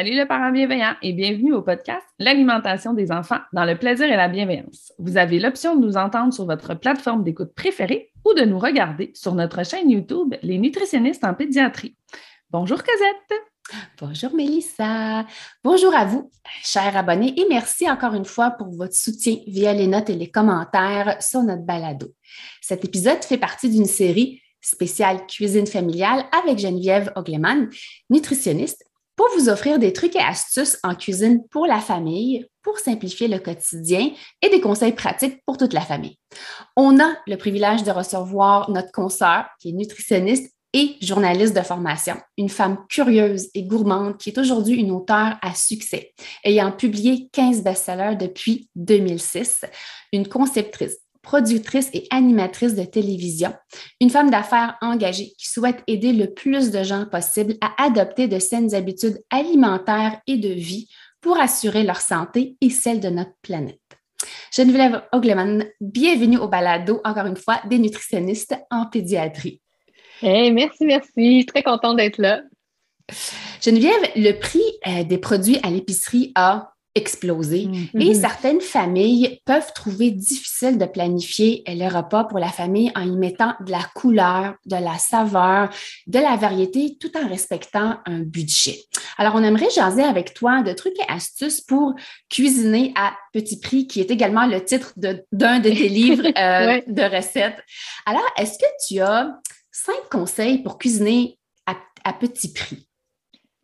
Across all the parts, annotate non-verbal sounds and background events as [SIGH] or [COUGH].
Salut le parent bienveillant et bienvenue au podcast L'alimentation des enfants dans le plaisir et la bienveillance. Vous avez l'option de nous entendre sur votre plateforme d'écoute préférée ou de nous regarder sur notre chaîne YouTube Les nutritionnistes en pédiatrie. Bonjour Cosette. Bonjour Mélissa. Bonjour à vous, chers abonnés, et merci encore une fois pour votre soutien via les notes et les commentaires sur notre balado. Cet épisode fait partie d'une série spéciale cuisine familiale avec Geneviève Ogleman, nutritionniste pour vous offrir des trucs et astuces en cuisine pour la famille, pour simplifier le quotidien et des conseils pratiques pour toute la famille. On a le privilège de recevoir notre consoeur qui est nutritionniste et journaliste de formation, une femme curieuse et gourmande qui est aujourd'hui une auteure à succès, ayant publié 15 best-sellers depuis 2006, une conceptrice productrice et animatrice de télévision, une femme d'affaires engagée qui souhaite aider le plus de gens possible à adopter de saines habitudes alimentaires et de vie pour assurer leur santé et celle de notre planète. Geneviève Ogleman, bienvenue au balado, encore une fois, des nutritionnistes en pédiatrie. Hey, merci, merci. Je suis très contente d'être là. Geneviève, le prix euh, des produits à l'épicerie a exploser. Et mm-hmm. certaines familles peuvent trouver difficile de planifier le repas pour la famille en y mettant de la couleur, de la saveur, de la variété, tout en respectant un budget. Alors, on aimerait jaser avec toi de trucs et astuces pour cuisiner à petit prix, qui est également le titre d'un de, tes livres [LAUGHS] euh, de recettes. Alors, est-ce que tu as cinq conseils pour cuisiner à, à petit prix?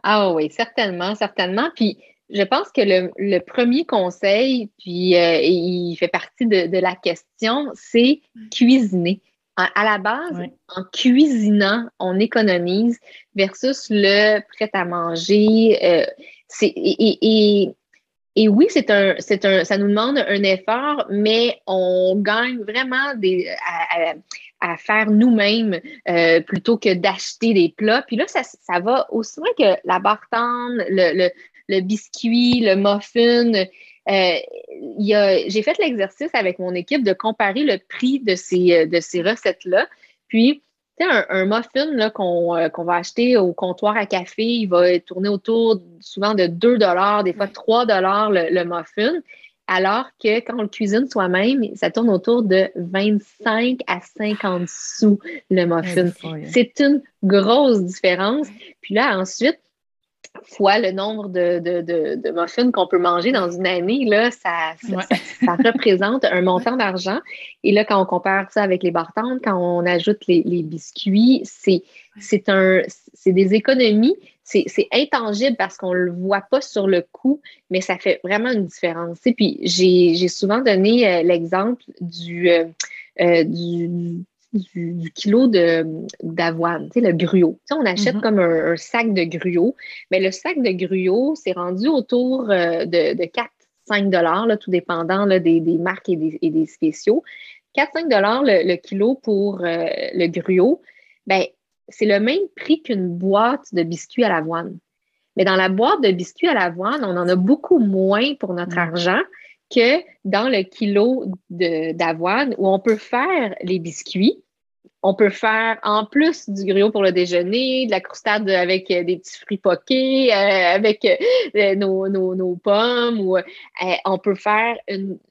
Ah oui, certainement, certainement. Puis, je pense que le, premier conseil, puis euh, il fait partie de, la question, c'est cuisiner. À, la base, en cuisinant, on économise versus le prêt à manger. Euh, et, et, oui, c'est un, c'est un, ça nous demande un effort, mais on gagne vraiment des, à, faire nous-mêmes euh, plutôt que d'acheter des plats. Puis là, ça, ça va aussi loin que la bartende, le, le biscuit, le muffin. Euh, j'ai fait l'exercice avec mon équipe de comparer le prix de ces, euh, de ces recettes-là. Puis, un, un muffin euh, qu'on va acheter au comptoir à café, il va tourner autour souvent de 2 des fois 3 le, le muffin. Alors que quand on le cuisine soi-même, ça tourne autour de 25 à 50 sous le muffin. C'est une grosse différence. Puis là, ensuite, fois le nombre de, de, muffins qu'on peut manger dans une année, là, ça, ça, représente un montant d'argent. Et là, quand on compare ça avec les bartendes, quand on ajoute les, biscuits, c'est, c'est, un, c'est des économies. C'est, intangible parce qu'on ne le voit pas sur le coup, mais ça fait vraiment une différence. Et puis, j'ai, souvent donné euh, l'exemple du, euh, euh, du du, kilo d'avoine, tu sais, le gruau. Tu sais, on achète mm-hmm. comme un, sac de gruau, mais le sac de gruau, c'est rendu autour euh, de, de 4-5 dollars, tout dépendant des, marques et des, spéciaux. 4-5 dollars le, kilo pour euh, le gruau, ben, c'est le même prix qu'une boîte de biscuits à l'avoine. Mais dans la boîte de biscuits à l'avoine, on en a beaucoup moins pour notre argent que dans le kilo d'avoine où on peut faire les biscuits, on peut faire en plus du griot pour le déjeuner, de la croustade avec euh, des petits fruits poqués, euh, avec euh, nos, pommes, ou on peut faire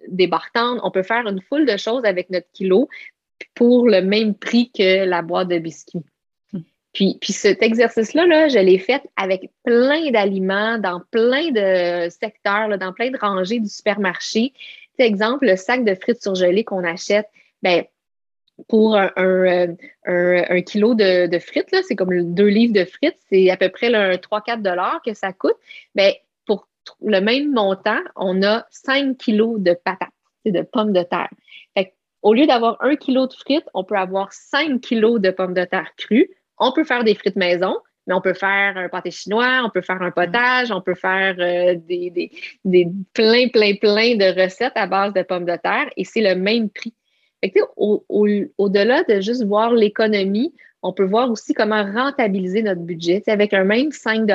des bartendes, on peut faire une foule de choses avec notre kilo. pour le même prix que la boîte de biscuits. Puis, puis cet exercice-là, là, je l'ai fait avec plein d'aliments, dans plein de secteurs, dans plein de rangées du supermarché. Exemple, le sac de frites surgelées qu'on achète, ben, pour un, un, kilo de, frites, c'est comme deux livres de frites, c'est à peu près 3-4 dollars que ça coûte. Bien, pour le même montant, on a 5 kilos de patates, de pommes de terre. au lieu d'avoir un kilo de frites, on peut avoir 5 kilos de pommes de terre crues. On peut faire des frites maison, mais on peut faire un pâté chinois, on peut faire un potage, on peut faire euh, des, des, des, plein, plein, plein de recettes à base de pommes de terre et c'est le même prix. Au-delà de juste voir l'économie, on peut voir aussi comment rentabiliser notre budget. avec un même 5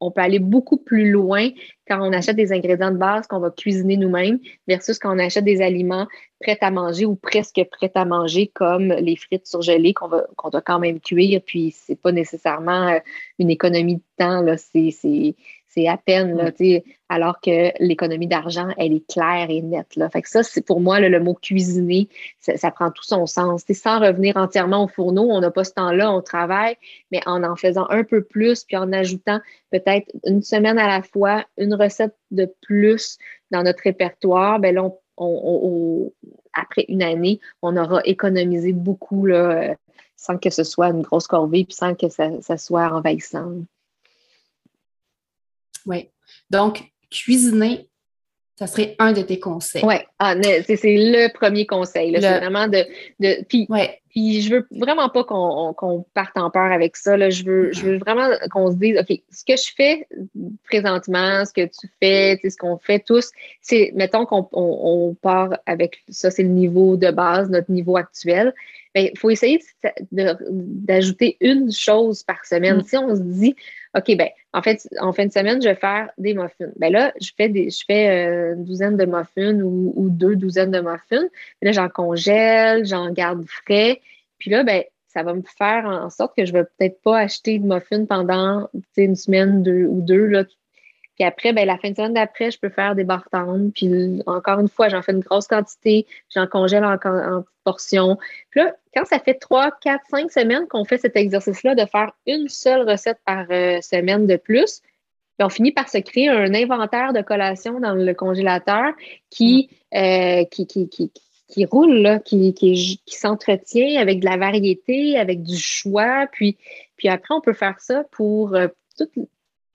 on peut aller beaucoup plus loin quand on achète des ingrédients de base qu'on va cuisiner nous-mêmes versus quand on achète des aliments prêts à manger ou presque prêts à manger comme les frites surgelées qu'on doit quand même cuire. Puis c'est pas nécessairement euh, une économie de temps. C'est c'est à peine, là, alors que l'économie d'argent, elle est claire et nette. Là. Fait que ça, c'est pour moi, le mot cuisiner, ça, prend tout son sens. sans revenir entièrement au fourneau, on n'a pas ce temps-là, on travaille, mais en en faisant un peu plus, puis en ajoutant peut-être une semaine à la fois, une recette de plus dans notre répertoire, ben là, après une année, on aura économisé beaucoup là, sans que ce soit une grosse corvée, puis sans que ça, ça soit envahissant. Oui. Donc, cuisiner, ça serait un de tes conseils. Oui, ah, c'est le premier conseil. C'est vraiment de. de puis, puis je veux vraiment pas qu'on parte en peur avec ça. Là. Je, veux, je veux vraiment qu'on se dise OK, ce que je fais présentement, ce que tu fais, ce qu'on fait tous, c'est, mettons qu'on on, part avec ça, c'est le niveau de base, notre niveau actuel. Il faut essayer d'ajouter une chose par semaine. Mm. Si on se dit, OK, ben, en fait, en fin de semaine, je vais faire des muffins. Ben là, je fais des, je fais euh, une douzaine de muffins ou, deux douzaines de muffins. Là, j'en congèle, j'en garde frais. Puis là, ben, ça va me faire en sorte que je ne vais peut-être pas acheter de muffins pendant une semaine deux, ou deux là, puis après, ben, la fin de semaine d'après, je peux faire des bartendes. Puis encore une fois, j'en fais une grosse quantité, j'en congèle en, en, petites portions. Puis là, quand ça fait trois, quatre, cinq semaines qu'on fait cet exercice-là de faire une seule recette par euh, semaine de plus, ben, on finit par se créer un inventaire de collations dans le congélateur qui, mm. euh, qui, qui, qui, qui, roule, là, qui, qui, s'entretient avec de la variété, avec du choix. Puis, puis après, on peut faire ça pour euh,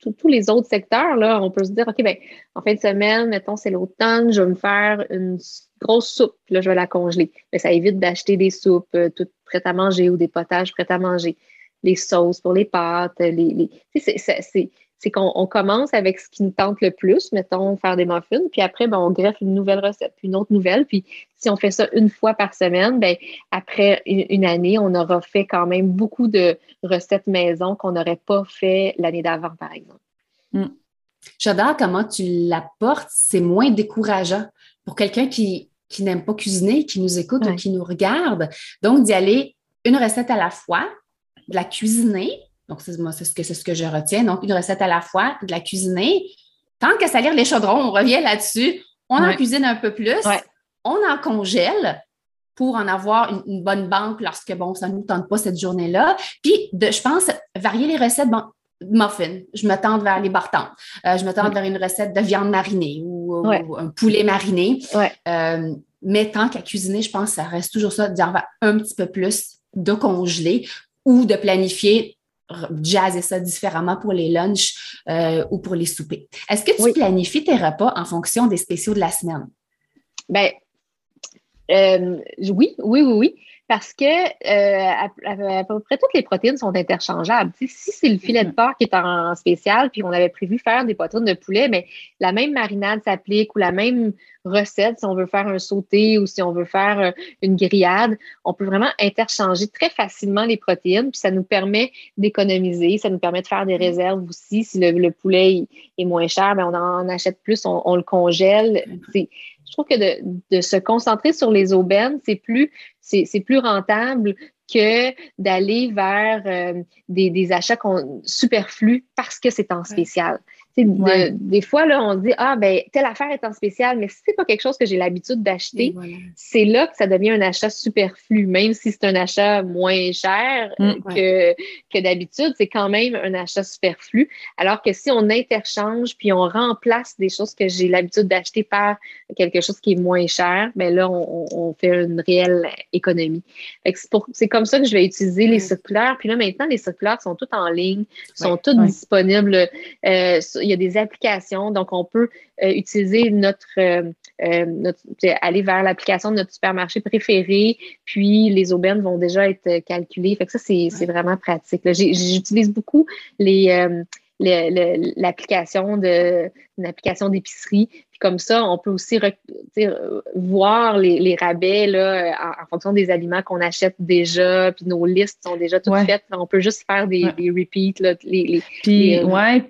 tous les autres secteurs, là, on peut se dire, OK, ben, en fin de semaine, mettons, c'est l'automne, je vais me faire une grosse soupe, là, je vais la congeler. Mais ça évite d'acheter des soupes euh, toutes prêtes à manger ou des potages prêts à manger. Les sauces pour les pâtes, les, les... c'est c'est qu'on commence avec ce qui nous tente le plus, mettons, faire des muffins, puis après, ben, on greffe une nouvelle recette, puis une autre nouvelle, puis si on fait ça une fois par semaine, ben, après une année, on aura fait quand même beaucoup de recettes maison qu'on n'aurait pas fait l'année d'avant, par exemple. Hmm. J'adore comment tu l'apportes, c'est moins décourageant pour quelqu'un qui, n'aime pas cuisiner, qui nous écoute ou qui nous regarde. Donc, d'y aller une recette à la fois, de la cuisiner, donc, c'est, moi, c'est ce, que, c'est ce que je retiens. Donc, une recette à la fois, de la cuisiner. Tant qu'à salir les chaudrons, on revient là-dessus. On en cuisine un peu plus. On en congèle pour en avoir une, bonne banque lorsque, bon, ça ne nous tente pas cette journée-là. Puis, de, je pense, varier les recettes, bon, muffins, je me tente vers les bartons. Euh, je me tente vers une recette de viande marinée ou, un poulet mariné. Euh, mais tant qu'à cuisiner, je pense que ça reste toujours ça, d'en avoir un petit peu plus de congeler ou de planifier jazzer ça différemment pour les lunchs euh, ou pour les soupers. Est-ce que tu planifies tes repas en fonction des spéciaux de la semaine? Bien, euh, oui, oui, oui, oui parce que euh, à, peu près toutes les protéines sont interchangeables. si c'est le filet de porc qui est en spécial, puis on avait prévu faire des poitrines de poulet, mais la même marinade s'applique ou la même recette si on veut faire un sauté ou si on veut faire euh, une grillade, on peut vraiment interchanger très facilement les protéines, puis ça nous permet d'économiser, ça nous permet de faire des mm-hmm. réserves aussi. Si le, poulet est moins cher, ben, on en achète plus, on, le congèle. Je trouve que de, de se concentrer sur les aubaines, c'est plus c'est plus rentable que d'aller vers euh, des, achats superflus parce que c'est en spécial. Des fois, là, on dit, ah, ben, telle affaire est en spécial, mais si c'est pas quelque chose que j'ai l'habitude d'acheter, c'est là que ça devient un achat superflu, même si c'est un achat moins cher mm. que, que d'habitude, c'est quand même un achat superflu. Alors que si on interchange puis on remplace des choses que j'ai l'habitude d'acheter par quelque chose qui est moins cher, ben là, on, fait une réelle économie. C'est comme ça que je vais utiliser les circulaires. Puis là, maintenant, les circulaires sont toutes en ligne, sont toutes disponibles. Euh, il y a des applications, donc on peut euh, utiliser notre, euh, notre aller vers l'application de notre supermarché préféré, puis les aubaines vont déjà être calculées. Fait que ça, c'est vraiment pratique. J'utilise beaucoup les l'application de une application d'épicerie. Puis comme ça, on peut aussi voir les, rabais là, en, fonction des aliments qu'on achète déjà, puis nos listes sont déjà toutes faites. On peut juste faire des, repeats. Là, les, puis, euh, ouais.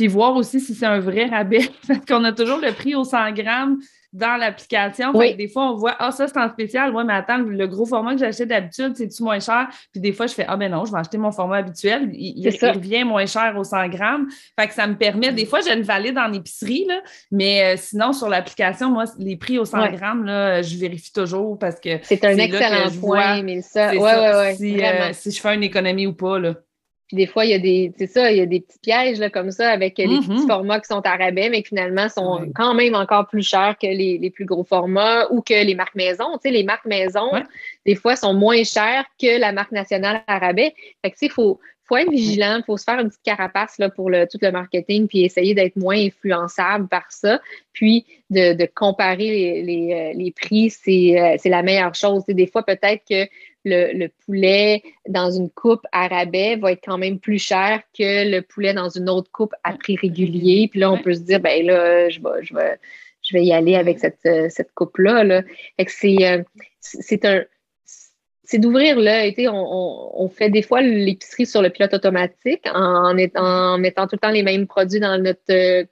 Puis voir aussi si c'est un vrai rabais. [LAUGHS] Parce qu'on a toujours le prix au 100 grammes dans l'application. Des fois, on voit, ah, ça, c'est en spécial. Oui, mais attends, le gros format que j'achète d'habitude, c'est-tu moins cher? Puis des fois, je fais, ah, ben non, je vais acheter mon format habituel. Il, revient moins cher au 100 grammes. Fait que ça me permet, des fois, j'ai une valide en épicerie, là, mais euh, sinon, sur l'application, moi, les prix au 100 grammes, là, je vérifie toujours parce que. C'est un excellent point, mais ça, ouais, ouais, ouais, si, euh, si je fais une économie ou pas, là. Puis des fois, il y a des, c'est ça, il y a des petits pièges là, comme ça avec les petits mm-hmm. formats qui sont à rabais, mais qui finalement sont quand même encore plus chers que les, plus gros formats ou que les marques maison. Tu sais, les marques maison, des fois, sont moins chères que la marque nationale à rabais. Fait que, tu sais, il faut, faut être vigilant, il faut se faire une petite carapace là, pour le, tout le marketing, puis essayer d'être moins influençable par ça. Puis de, comparer les, les, euh, prix, euh, c'est la meilleure chose. des fois, peut-être que le, poulet dans une coupe à rabais va être quand même plus cher que le poulet dans une autre coupe à prix régulier. Puis là, on peut se dire, ben là, je vais, je vais, je vais y aller avec cette, euh, cette coupe-là. Là. c'est, euh, c'est un c'est d'ouvrir l'œil. On, on, fait des fois l'épicerie sur le pilote automatique en, en, mettant tout le temps les mêmes produits dans notre euh,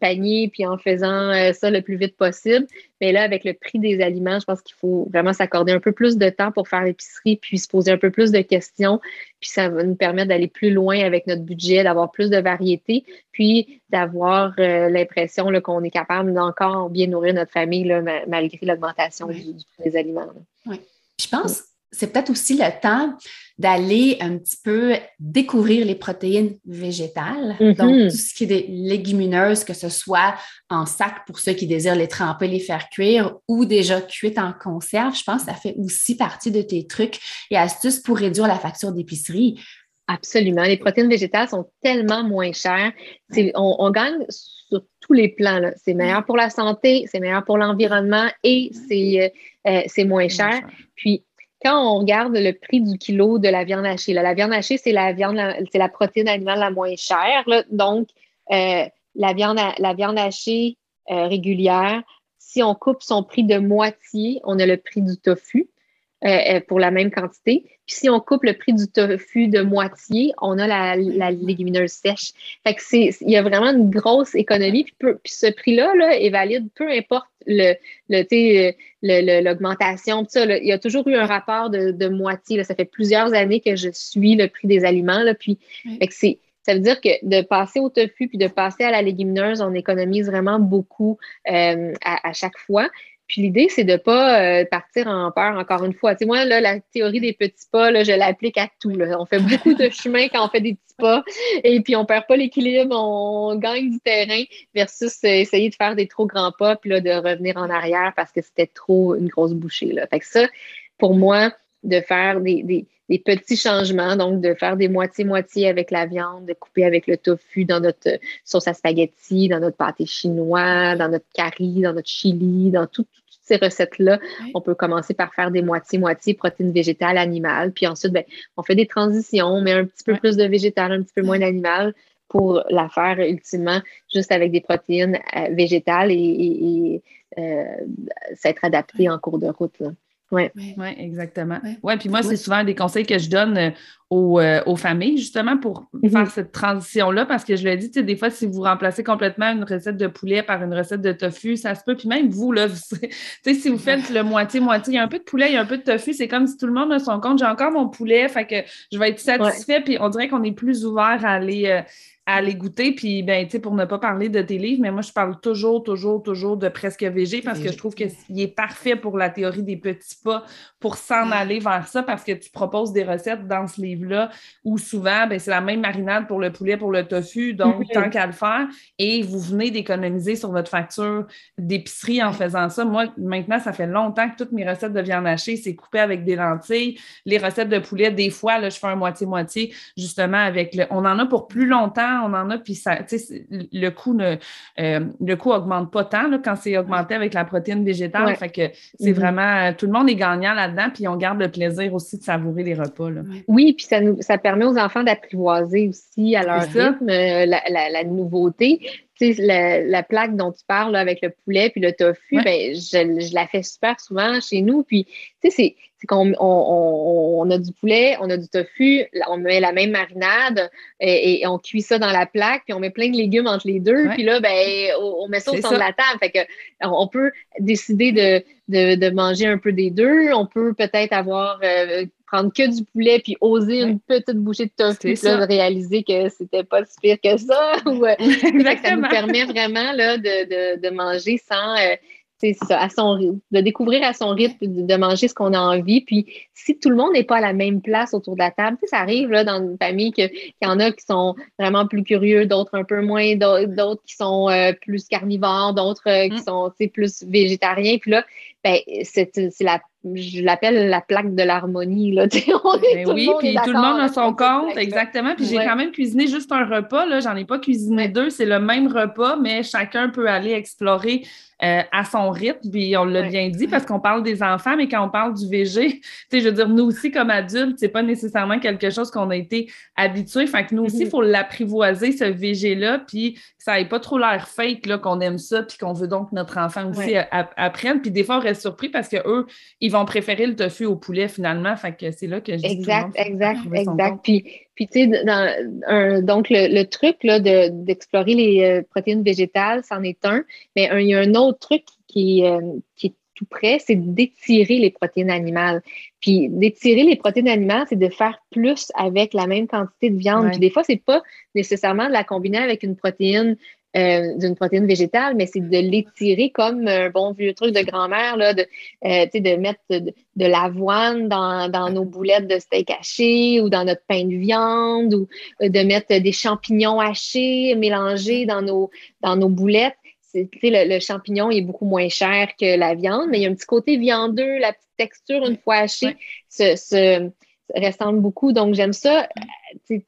panier puis en faisant euh, ça le plus vite possible. Mais là, avec le prix des aliments, je pense qu'il faut vraiment s'accorder un peu plus de temps pour faire l'épicerie puis se poser un peu plus de questions. Puis ça va nous permettre d'aller plus loin avec notre budget, d'avoir plus de variété, puis d'avoir euh, l'impression qu'on est capable d'encore bien nourrir notre famille là, malgré l'augmentation du, prix des aliments. Oui. Je pense c'est peut-être aussi le temps d'aller un petit peu découvrir les protéines végétales, mm-hmm. donc tout ce qui est des légumineuses, que ce soit en sac pour ceux qui désirent les tremper, les faire cuire ou déjà cuites en conserve. Je pense que ça fait aussi partie de tes trucs et astuces pour réduire la facture d'épicerie. Absolument. Les protéines végétales sont tellement moins chères. On, gagne sur tous les plans. C'est meilleur pour la santé, c'est meilleur pour l'environnement et c'est euh, euh, moins cher. Puis, quand on regarde le prix du kilo de la viande hachée, la viande hachée, c'est la viande, c'est la protéine animale la moins chère. donc, euh, la, viande, la viande hachée euh, régulière, si on coupe son prix de moitié, on a le prix du tofu. Euh, pour la même quantité. Puis si on coupe le prix du tofu de moitié, on a la, légumineuse sèche. Fait que c'est, il y a vraiment une grosse économie. Puis, puis ce prix-là là, est valide, peu importe le, le, l'augmentation. il y a toujours eu un rapport de, moitié. Là. Ça fait plusieurs années que je suis le prix des aliments. Là, puis, c'est, ça veut dire que de passer au tofu puis de passer à la légumineuse, on économise vraiment beaucoup euh, à, chaque fois. Puis l'idée, c'est de ne pas euh, partir en peur, encore une fois. Tu sais, moi, là, la théorie des petits pas, là, je l'applique à tout. Là. On fait beaucoup de [LAUGHS] chemin quand on fait des petits pas et puis on ne perd pas l'équilibre, on gagne du terrain versus euh, essayer de faire des trop grands pas puis là, de revenir en arrière parce que c'était trop une grosse bouchée. Là. Fait que ça, pour moi, de faire des, des, des petits changements, donc de faire des moitiés-moitiés avec la viande, de couper avec le tofu dans notre euh, sauce à spaghetti, dans notre pâté chinois, dans notre curry, dans notre chili, dans toutes ces recettes-là. On peut commencer par faire des moitiés-moitiés protéines végétales, animales, puis ensuite, ben, on fait des transitions, on met un petit peu plus de végétal, un petit peu moins d'animal pour la faire ultimement juste avec des protéines euh, végétales et, euh, s'être adapté en cours de route. Là. Oui, ouais, exactement. Oui, ouais, puis moi, c'est souvent des conseils que je donne euh, euh, aux, familles, justement, pour mm-hmm. faire cette transition-là, parce que je le dis, tu sais, des fois, si vous remplacez complètement une recette de poulet par une recette de tofu, ça se peut. Puis même vous, là, [LAUGHS] tu sais, si vous faites le moitié-moitié, il y a un peu de poulet, il y a un peu de tofu, c'est comme si tout le monde a son compte. J'ai encore mon poulet, fait que je vais être satisfait, puis on dirait qu'on est plus ouvert à aller. Euh, à les goûter. Puis, ben, tu sais, pour ne pas parler de tes livres, mais moi, je parle toujours, toujours, toujours de presque végé parce que je trouve qu'il est parfait pour la théorie des petits pas, pour s'en aller vers ça parce que tu proposes des recettes dans ce livre-là où souvent, ben, c'est la même marinade pour le poulet, pour le tofu, donc tant qu'à le faire. Et vous venez d'économiser sur votre facture d'épicerie en faisant ça. Moi, maintenant, ça fait longtemps que toutes mes recettes de viande hachée, c'est coupé avec des lentilles. Les recettes de poulet, des fois, là, je fais un moitié-moitié, justement, avec le. On en a pour plus longtemps on en a, puis ça, le coût ne euh, le coût augmente pas tant quand c'est augmenté avec la protéine végétale. Fait que c'est mm-hmm. vraiment tout le monde est gagnant là-dedans, puis on garde le plaisir aussi de savourer les repas. Oui, puis ça nous ça permet aux enfants d'apprivoiser aussi à leur rythme euh, la, nouveauté. La, la, plaque dont tu parles avec le poulet puis le tofu, ben, je, la fais super souvent chez nous. Puis, tu sais, c'est c'est qu'on on, a du poulet, on a du tofu, on met la même marinade et, on cuit ça dans la plaque, puis on met plein de légumes entre les deux, puis là, ben, on, met ça au centre de la table. Fait que on peut décider de, manger un peu des deux. On peut peut-être avoir euh, prendre que du poulet puis oser une petite bouchée de tofu, puis là, de réaliser que c'était pas si pire que ça. [LAUGHS] [LAUGHS] ça nous permet vraiment là, de, de, manger sans. Euh, c'est ça, à son de découvrir à son rythme, de, manger ce qu'on a envie. Puis si tout le monde n'est pas à la même place autour de la table, ça arrive là, dans une famille qu'il y en a qui sont vraiment plus curieux, d'autres un peu moins, d'autres qui sont euh, plus carnivores, d'autres euh, qui mm. sont plus végétariens. Puis là, ben, c'est la je l'appelle la plaque de l'harmonie. Là, ben oui, puis tout le monde a son compte, exactement. Puis j'ai quand même cuisiné juste un repas, là, j'en ai pas cuisiné deux, c'est le même repas, mais chacun peut aller explorer euh, à son rythme, puis on l'a bien dit parce qu'on parle des enfants, mais quand on parle du VG, [LAUGHS] je veux dire, nous aussi comme adultes, c'est pas nécessairement quelque chose qu'on a été habitué. Fait que nous aussi, il mm-hmm. faut l'apprivoiser, ce VG-là, puis ça n'ait pas trop l'air fake là, qu'on aime ça, puis qu'on veut donc que notre enfant aussi apprenne. Puis des fois, on surpris parce qu'eux, ils vont préférer le tofu au poulet finalement. Fait que c'est là que je dis Exact, exact, exact. Puis, puis tu sais, donc le, truc là, d'explorer les euh, protéines végétales, c'en est un. Mais il y a un autre truc qui, euh, qui est tout près, c'est d'étirer les protéines animales. Puis d'étirer les protéines animales, c'est de faire plus avec la même quantité de viande. Puis des fois, c'est pas nécessairement de la combiner avec une protéine euh, d'une protéine végétale, mais c'est de l'étirer comme un bon vieux truc de grand-mère, là, de, euh, de mettre de, l'avoine dans, dans, nos boulettes de steak haché ou dans notre pain de viande ou euh, de mettre des champignons hachés mélangés dans nos, dans nos boulettes. Le, le, champignon est beaucoup moins cher que la viande, mais il y a un petit côté viandeux, la petite texture une fois hachée se, ressemble beaucoup. Donc, j'aime ça,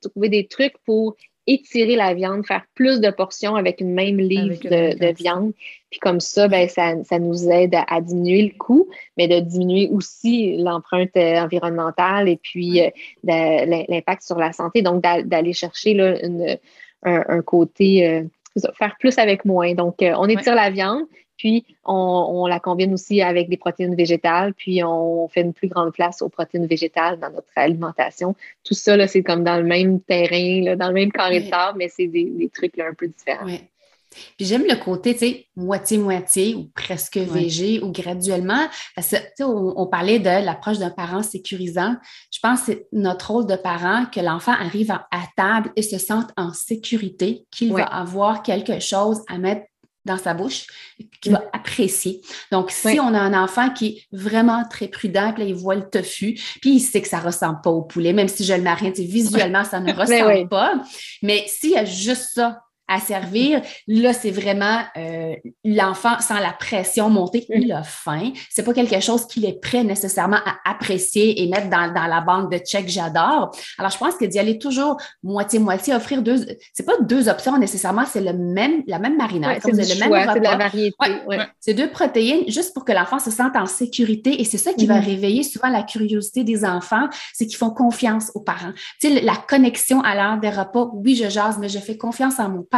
trouver des trucs pour étirer la viande, faire plus de portions avec une même livre de, viande. Puis comme ça, ben, ça, nous aide à, diminuer le coût, mais de diminuer aussi l'empreinte euh, environnementale et puis euh, l'impact sur la santé. Donc, d'aller chercher là, un, côté, euh, faire plus avec moins. Donc, on étire la viande, puis, on, la combine aussi avec des protéines végétales, puis on fait une plus grande place aux protéines végétales dans notre alimentation. Tout ça, c'est comme dans le même terrain, dans le même carré de mais c'est des, trucs un peu différents. Puis j'aime le côté, tu sais, moitié-moitié ou presque végé ou graduellement. Parce que, on, on, parlait de l'approche d'un parent sécurisant. Je pense que c'est notre rôle de parent que l'enfant arrive à, table et se sente en sécurité, qu'il va avoir quelque chose à mettre dans sa bouche, qui va mm. apprécier. Donc, si on a un enfant qui est vraiment très prudent, puis là, il voit le tofu, puis il sait que ça ressemble pas au poulet, même si je le marie, visuellement, ça ne [LAUGHS] ressemble pas. Mais s'il y a juste ça à servir. Là, c'est vraiment euh, l'enfant sans la pression montée, il a faim. C'est pas quelque chose qu'il est prêt nécessairement à apprécier et mettre dans, dans la banque de chèques j'adore. Alors, je pense que d'y aller toujours moitié-moitié, offrir deux, c'est pas deux options nécessairement, c'est le même, la même marinade. c'est le même repas. la variété. C'est deux protéines juste pour que l'enfant se sente en sécurité et c'est ça qui va mm-hmm. réveiller souvent la curiosité des enfants, c'est qu'ils font confiance aux parents. Tu sais, la connexion à l'heure des repas, oui, je jase, mais je fais confiance à mon parent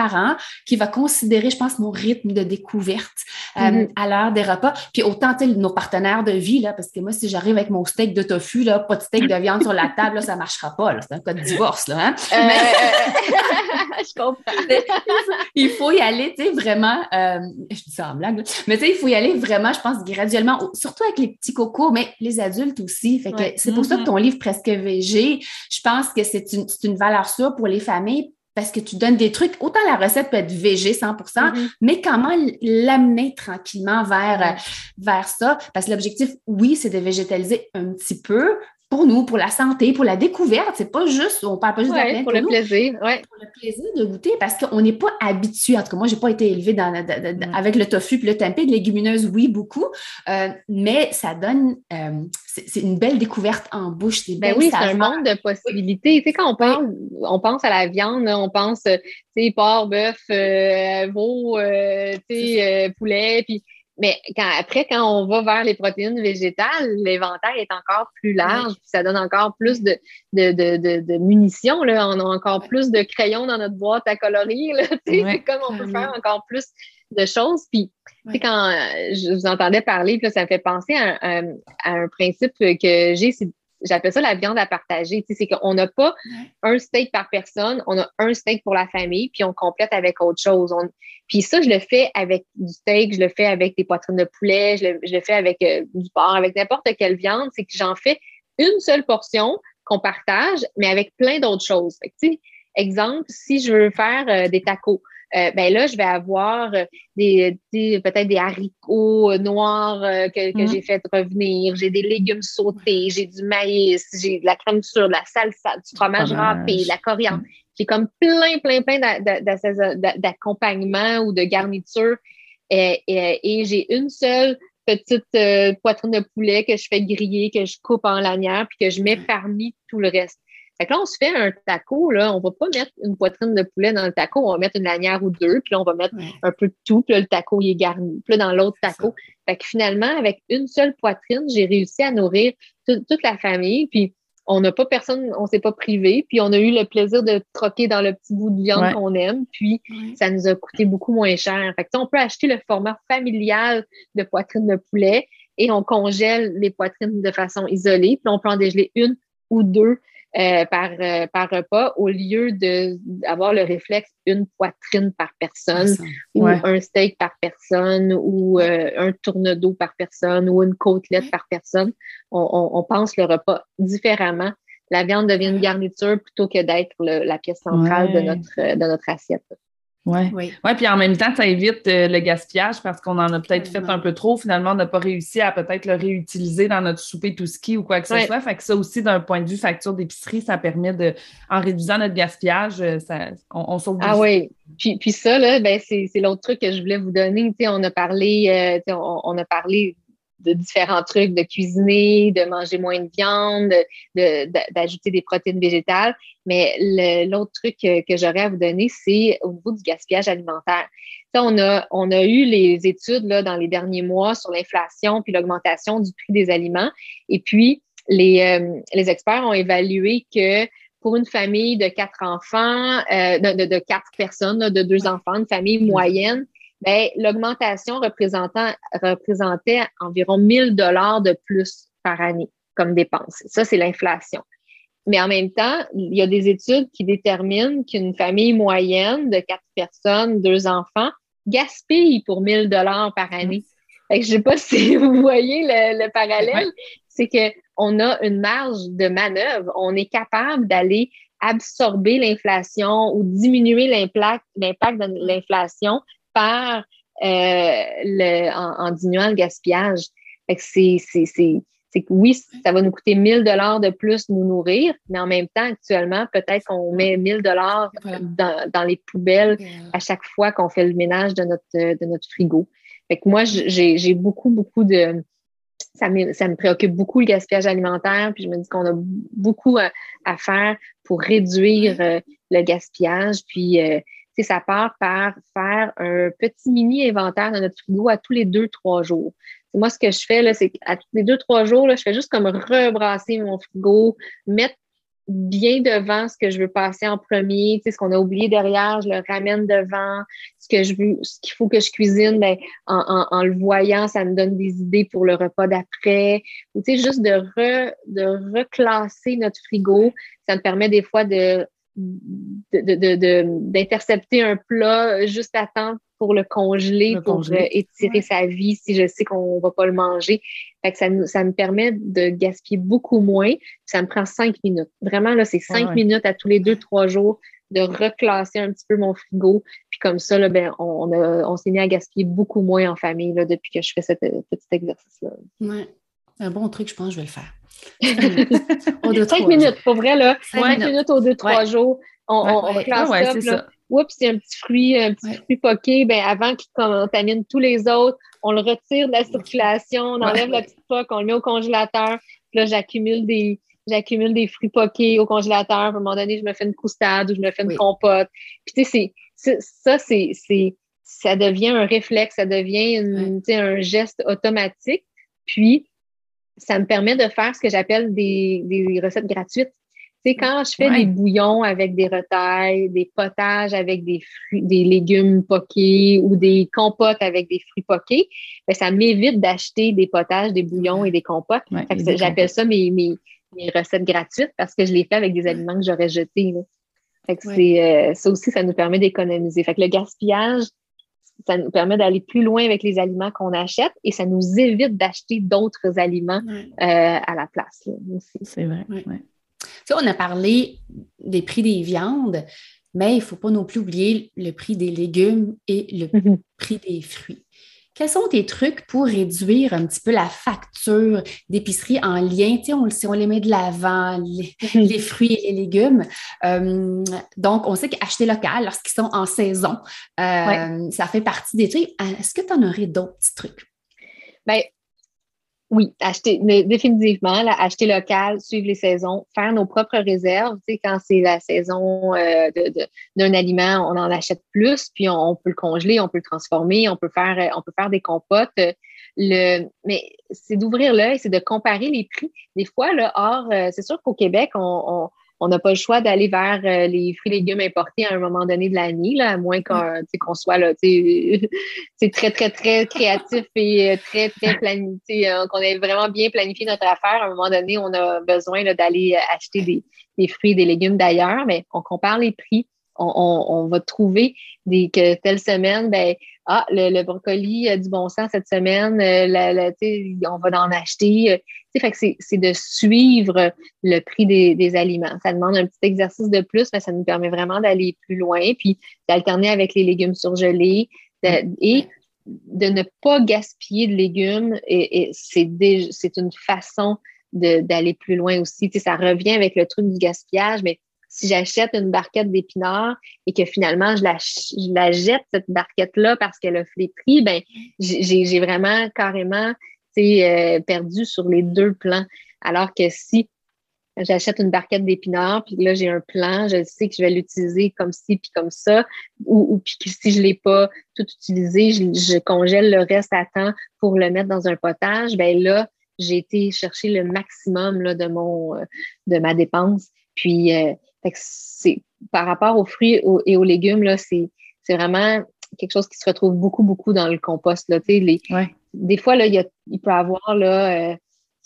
qui va considérer, je pense, mon rythme de découverte euh, mm-hmm. à l'heure des repas. Puis autant, nos partenaires de vie, là, parce que moi, si j'arrive avec mon steak de tofu, là, pas de steak de viande sur la table, là, ça ne marchera pas. C'est un cas de divorce. Là, hein? euh, [LAUGHS] [LAUGHS] je comprends. il faut y aller, tu sais, vraiment, euh, je dis ça en blague, mais tu sais, il faut y aller vraiment, je pense, graduellement, surtout avec les petits cocos, mais les adultes aussi. Fait que c'est pour ça que mm-hmm. ton livre Presque VG, je pense que c'est une, une valeur sûre pour les familles parce que tu donnes des trucs, autant la recette peut être végé 100 mm-hmm. mais comment l'amener tranquillement vers, vers ça? Parce que l'objectif, oui, c'est de végétaliser un petit peu, pour nous, pour la santé, pour la découverte. C'est pas juste, on parle pas juste de la pour, le plaisir. Ouais. Pour le plaisir de goûter parce qu'on n'est pas habitué. En tout cas, moi, j'ai pas été élevée dans, avec le tofu et le tempeh, de légumineuses, oui, beaucoup, euh, mais ça donne, euh, c'est une belle découverte en bouche. Ben oui, c'est un monde de possibilités. Tu sais, quand on pense, on pense à la viande, on pense, tu sais, porc, bœuf, euh, veau, tu sais, poulet, puis mais quand, après, quand on va vers les protéines végétales, l'inventaire est encore plus large, puis ça donne encore plus de, de, de, de, munitions. Là. On a encore plus de crayons dans notre boîte à colorier. C'est [LAUGHS] comme on peut faire encore plus de choses. Puis, quand euh, je vous entendais parler, puis ça me fait penser à, à un principe que j'ai, c'est j'appelle ça la viande à partager. c'est qu'on n'a pas un steak par personne, on a un steak pour la famille, puis on complète avec autre chose. Puis ça, je le fais avec du steak, je le fais avec des poitrines de poulet, je le, fais avec euh, du porc, avec n'importe quelle viande. C'est que j'en fais une seule portion qu'on partage, mais avec plein d'autres choses. exemple, si je veux faire euh, des tacos, euh, ben là, je vais avoir euh, des, peut-être des haricots noirs euh, que, que mm. j'ai fait revenir, j'ai des légumes sautés, j'ai du maïs, j'ai de la crème sur de la salsa, du fromage, râpé, la coriandre. J'ai comme plein, plein, plein d'accompagnements ou de garnitures. Et, et, j'ai une seule petite poitrine de poulet que je fais griller, que je coupe en lanière, puis que je mets parmi tout le reste. Fait que là, on se fait un taco, là, on va pas mettre une poitrine de poulet dans le taco, on va mettre une lanière ou deux, puis là, on va mettre un peu de tout, puis là, le taco, il est garni. Puis là, dans l'autre taco. Fait que finalement, avec une seule poitrine, j'ai réussi à nourrir toute la famille, puis on n'a pas personne, on s'est pas privé, puis on a eu le plaisir de troquer dans le petit bout de viande qu'on aime, puis ça nous a coûté beaucoup moins cher. Fait que, on peut acheter le format familial de poitrine de poulet et on congèle les poitrines de façon isolée, puis on peut en dégeler une ou deux euh, par, euh, par repas au lieu d'avoir le réflexe une poitrine par personne ou un steak par personne ou euh, un tourne d'eau par personne ou une côtelette par personne. On, on, on, pense le repas différemment. La viande devient une garniture plutôt que d'être la pièce centrale de, notre, de notre assiette. Ouais. Oui. Ouais, puis en même temps, ça évite euh, le gaspillage parce qu'on en a peut-être fait un peu trop. Finalement, on n'a pas réussi à peut-être le réutiliser dans notre souper tout ski ou quoi que ce soit. Fait que ça aussi, d'un point de vue facture d'épicerie, ça permet de, en réduisant notre gaspillage, euh, ça, on, sauve Ah oui. Puis, puis ça, là, ben, c'est, l'autre truc que je voulais vous donner. on a parlé, euh, on, a parlé de différents trucs, de cuisiner, de manger moins de viande, d'ajouter des protéines végétales. Mais l'autre truc que, j'aurais à vous donner, c'est au niveau du gaspillage alimentaire. on, a, on a eu les études là, dans les derniers mois sur l'inflation puis l'augmentation du prix des aliments. Et puis, les, euh, les experts ont évalué que pour une famille de quatre enfants, euh, de, de, quatre personnes, de deux enfants, une famille moyenne, l'augmentation représentait environ 1000 dollars de plus par année comme dépense. Ça, c'est l'inflation. Mais en même temps, il y a des études qui déterminent qu'une famille moyenne de quatre personnes, deux enfants, gaspille pour 1000 dollars par année. Je ne sais pas [LAUGHS] si vous voyez le, parallèle. C'est qu'on a une marge de manœuvre. On est capable d'aller absorber l'inflation ou diminuer l'impact de l'inflation par euh, le, en, diminuant le gaspillage. c'est, que oui, ça va nous coûter 1000 dollars de plus nous nourrir, mais en même temps, actuellement, peut-être qu'on met 1000 dollars dans, les poubelles à chaque fois qu'on fait le ménage de notre, de notre frigo. Fait que moi, j'ai beaucoup, beaucoup de... Ça me, ça me préoccupe beaucoup le gaspillage alimentaire, puis je me dis qu'on a beaucoup à, faire pour réduire euh, le gaspillage, puis euh, ça part par faire un petit mini inventaire de notre frigo à tous les deux, trois jours. moi, ce que je fais, c'est qu'à tous les deux, trois jours, je fais juste comme rebrasser mon frigo, mettre bien devant ce que je veux passer en premier. Ce qu'on a oublié derrière, je le ramène devant. Ce que je veux, ce qu'il faut que je cuisine, ben, en, le voyant, ça me donne des idées pour le repas d'après. Ou juste de, de reclasser notre frigo, ça me permet des fois de d'intercepter un plat juste à temps pour le congeler, pour euh, étirer sa vie si je sais qu'on ne va pas le manger. Fait que ça, ça me permet de gaspiller beaucoup moins. Ça me prend cinq minutes. Vraiment, là, c'est cinq minutes à tous les deux, trois jours. de reclasser un petit peu mon frigo. Puis comme ça, là, ben, on, on s'est mis à gaspiller beaucoup moins en famille là, depuis que je fais ce petit exercice-là. Oui. Un bon truc, je pense que je vais le faire. Cinq minutes, pour vrai, là. Cinq minutes aux deux, trois jours. On, on, on classe ça. Oups, il y a un petit fruit, un petit fruit poqué, ben, avant qu'il contamine tous les autres, on le retire de la circulation, on enlève la petite poque, on le met au congélateur. Puis là, j'accumule des, j'accumule des fruits poqués au congélateur. À un moment donné, je me fais une croustade ou je me fais une compote. Puis, tu sais, ça, c'est, ça devient un réflexe, ça devient un geste automatique. Puis, ça me permet de faire ce que j'appelle des, des, recettes gratuites. Tu sais, quand je fais des bouillons avec des retailles, des potages avec des fruits, des légumes poqués ou des compotes avec des fruits poqués, ben, ça m'évite d'acheter des potages, des bouillons et des compotes. J'appelle ça mes, mes, mes, recettes gratuites parce que je les fais avec des aliments que j'aurais jetés. Fait que euh, ça aussi, ça nous permet d'économiser. Fait que le gaspillage, ça nous permet d'aller plus loin avec les aliments qu'on achète et ça nous évite d'acheter d'autres aliments euh, à la place. C'est vrai. on a parlé des prix des viandes, mais il ne faut pas non plus oublier le prix des légumes et le [LAUGHS] prix des fruits. Quels sont tes trucs pour réduire un petit peu la facture d'épicerie en lien? On, si on les met de l'avant, les, les, fruits et les légumes. Euh, donc, on sait qu'acheter local lorsqu'ils sont en saison, euh, ça fait partie des trucs. Est-ce que tu en aurais d'autres petits trucs? Bien, oui, acheter, définitivement, acheter local, suivre les saisons, faire nos propres réserves. Tu sais, quand c'est la saison euh, d'un aliment, on en achète plus, puis on, peut le congeler, on peut le transformer, on peut faire, euh, on peut faire des compotes. Le, mais c'est d'ouvrir l'œil, c'est de comparer les prix. Des fois, là, or, euh, c'est sûr qu'au Québec, on n'a pas le choix d'aller vers euh, les fruits et légumes importés à un moment donné de l'année, là, à moins qu'on soit là, [LAUGHS] c'est très, très, très créatif et euh, très, très planifié, hein, qu'on ait vraiment bien planifié notre affaire. À un moment donné, on a besoin d'aller acheter des, des, fruits et des légumes d'ailleurs, mais on compare les prix. On, on, va trouver des, que telle semaine, ben, ah, le, brocoli a du bon sens cette semaine, euh, on va en acheter. Euh, fait que c'est de suivre le prix des, aliments. Ça demande un petit exercice de plus, mais ça nous permet vraiment d'aller plus loin, puis d'alterner avec les légumes surgelés et de ne pas gaspiller de légumes. Et, c'est une façon d'aller plus loin aussi. ça revient avec le truc du gaspillage, mais si j'achète une barquette d'épinards et que finalement je la, je la jette, cette barquette-là, parce qu'elle a flétri, ben, j'ai vraiment carrément euh, perdu sur les deux plans. Alors que si j'achète une barquette d'épinards, puis là, j'ai un plan, je sais que je vais l'utiliser comme ci, puis comme ça, ou, puis que si je ne l'ai pas tout utilisé, je, congèle le reste à temps pour le mettre dans un potage, ben là, j'ai été chercher le maximum là, de, mon, euh, de ma dépense. Puis, euh, c'est par rapport aux fruits et aux légumes, là, c'est, vraiment quelque chose qui se retrouve beaucoup, beaucoup dans le compost. Là, les, Des fois, là, il, y a, il peut y avoir là, euh,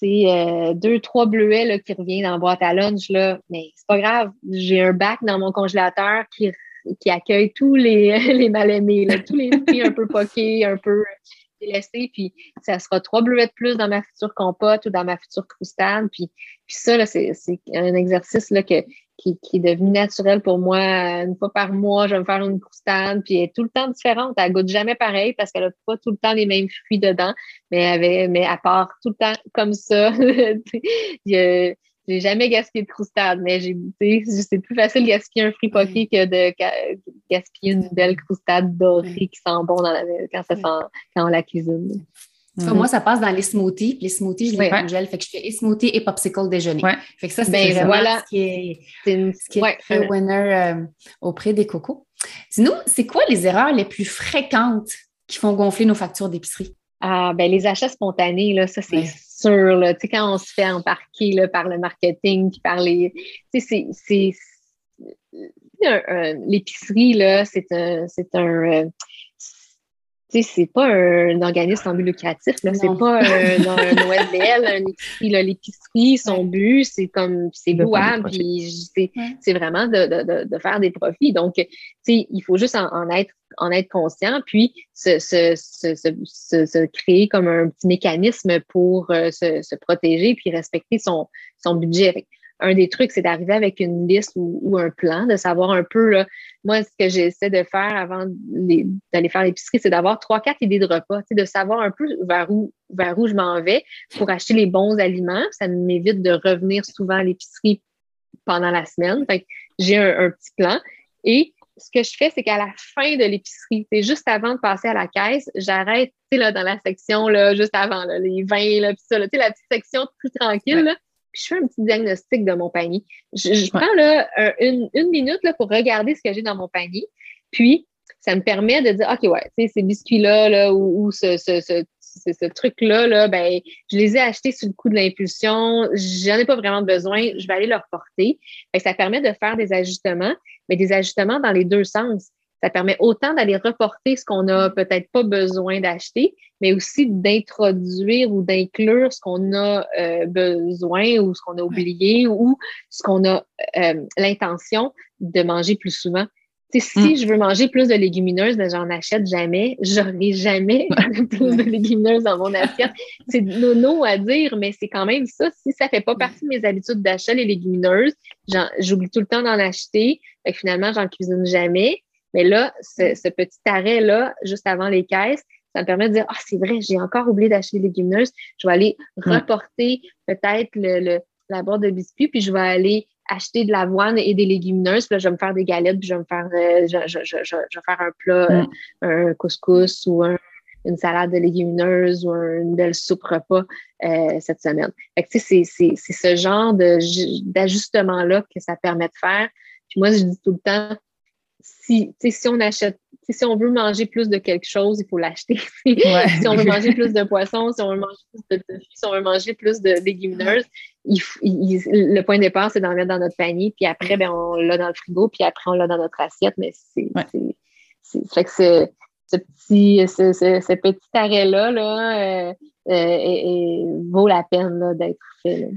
euh, deux, trois bleuets là, qui reviennent dans la boîte à lunch, là, mais c'est pas grave. J'ai un bac dans mon congélateur qui, qui accueille tous les, [LAUGHS] les mal-aimés, tous les fruits un peu poqués, un peu délaissés, puis ça sera trois bleuets de plus dans ma future compote ou dans ma future croustade. Puis, puis ça, là, c'est, c'est un exercice là, que, qui, est devenu naturel pour moi. Une fois par mois, je vais me faire une croustade, puis elle est tout le temps différente. Elle goûte jamais pareil parce qu'elle n'a pas tout le temps les mêmes fruits dedans, mais, elle mais à part tout le temps comme ça, [LAUGHS] je j'ai jamais gaspillé de croustade, mais j'ai c'est plus facile de gaspiller un fruit poqué que de gaspiller une belle croustade dorée qui sent bon dans la, quand, ça sent, quand on la cuisine. Moi, ça passe dans les smoothies. Les smoothies, je les congèle. Fait que je fais et smoothie et popsicle déjeuner. Fait que ça, c'est ben, vraiment voilà. ce qui est, ce qui est winner euh, auprès des cocos. Sinon, c'est quoi les erreurs les plus fréquentes qui font gonfler nos factures d'épicerie? Ah, ben, les achats spontanés, là, ça, c'est sûr. Là. Tu sais, quand on se fait embarquer là, par le marketing, puis par les. Tu sais, c'est. L'épicerie, là, c'est un. C'est un euh, c'est pas un, organisme en but lucratif, là. C'est pas [LAUGHS] un, un OSBL, L'épicerie, son but, c'est comme, c'est louable, c'est vraiment de, de, faire des profits. Donc, il faut juste en, être en être conscient, puis se, se, se, se, créer comme un petit mécanisme pour euh, se, protéger puis respecter son, son budget. Un des trucs, c'est d'arriver avec une liste ou, un plan, de savoir un peu, là, moi, ce que j'essaie de faire avant d'aller faire l'épicerie, c'est d'avoir trois, quatre idées de repas, de savoir un peu vers où, vers où je m'en vais pour acheter les bons aliments. Ça m'évite de revenir souvent à l'épicerie pendant la semaine. j'ai un, petit plan. Et ce que je fais, c'est qu'à la fin de l'épicerie, c'est juste avant de passer à la caisse, j'arrête, tu sais, là, dans la section, là, juste avant, les vins, là, puis ça, tu sais, la petite section plus tranquille, là, puis je fais un petit diagnostic de mon panier. Je, prends, là, une, minute, là, pour regarder ce que j'ai dans mon panier, puis ça me permet de dire, OK, ouais, tu sais, ces biscuits-là, là, ou, ce, ce, ce, ce truc-là, là, ben, je les ai achetés sous le coup de l'impulsion, j'en ai pas vraiment besoin, je vais aller leur porter. ça permet de faire des ajustements, mais des ajustements dans les deux sens. Ça permet autant d'aller reporter ce qu'on n'a peut-être pas besoin d'acheter, mais aussi d'introduire ou d'inclure ce qu'on a euh, besoin ou ce qu'on a oublié ou ce qu'on a euh, l'intention de manger plus souvent si mm. je veux manger plus de légumineuses, ben, j'en achète jamais. J'aurai jamais [LAUGHS] plus de légumineuses dans mon assiette. C'est nono à dire, mais c'est quand même ça. Si ça fait pas partie de mes habitudes d'achat, les légumineuses, j'oublie tout le temps d'en acheter. Fait que finalement, j'en cuisine jamais. Mais là, ce, petit arrêt-là, juste avant les caisses, ça me permet de dire, ah, c'est vrai, j'ai encore oublié d'acheter des légumineuses. Je vais aller reporter peut-être le, la boîte de biscuits, puis je vais aller acheter de l'avoine et des légumineuses. Puis là, je vais me faire des galettes, puis je vais me faire, euh, je, je, je, vais faire un plat, mm. euh, un couscous ou une salade de légumineuses ou une belle soupe repas euh, cette semaine. Fait que, c'est, c'est, c'est ce genre de, d'ajustement-là que ça permet de faire. Puis moi, je dis tout le temps, si, si on achète, si on veut manger plus de quelque chose, il faut l'acheter. [LAUGHS] si on veut manger plus de poissons, si on veut manger plus de si on veut manger plus de légumineuses, le point de départ, c'est d'en mettre dans notre panier, puis après, ben, on l'a dans le frigo, puis après, on l'a dans notre assiette. Mais c'est. fait que ce, petit, ce, petit arrêt-là là, euh, euh, vaut la peine d'être fait.